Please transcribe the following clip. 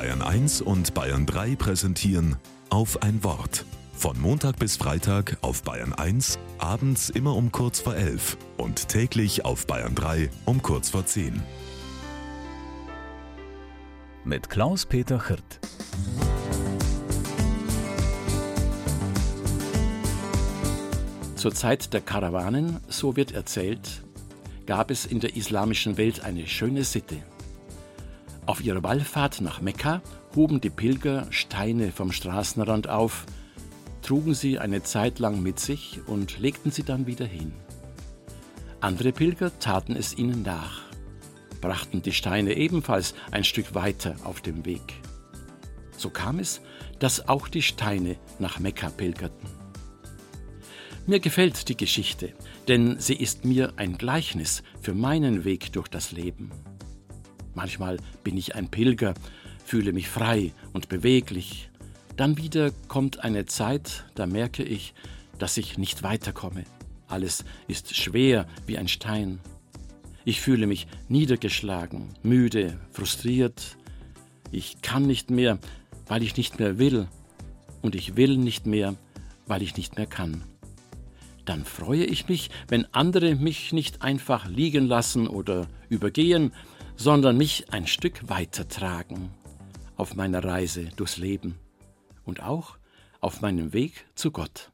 Bayern 1 und Bayern 3 präsentieren auf ein Wort. Von Montag bis Freitag auf Bayern 1, abends immer um kurz vor 11 und täglich auf Bayern 3 um kurz vor 10. Mit Klaus-Peter Hirt. Zur Zeit der Karawanen, so wird erzählt, gab es in der islamischen Welt eine schöne Sitte. Auf ihrer Wallfahrt nach Mekka hoben die Pilger Steine vom Straßenrand auf, trugen sie eine Zeit lang mit sich und legten sie dann wieder hin. Andere Pilger taten es ihnen nach, brachten die Steine ebenfalls ein Stück weiter auf dem Weg. So kam es, dass auch die Steine nach Mekka pilgerten. Mir gefällt die Geschichte, denn sie ist mir ein Gleichnis für meinen Weg durch das Leben. Manchmal bin ich ein Pilger, fühle mich frei und beweglich. Dann wieder kommt eine Zeit, da merke ich, dass ich nicht weiterkomme. Alles ist schwer wie ein Stein. Ich fühle mich niedergeschlagen, müde, frustriert. Ich kann nicht mehr, weil ich nicht mehr will. Und ich will nicht mehr, weil ich nicht mehr kann. Dann freue ich mich, wenn andere mich nicht einfach liegen lassen oder übergehen, sondern mich ein Stück weitertragen auf meiner Reise durchs Leben und auch auf meinem Weg zu Gott.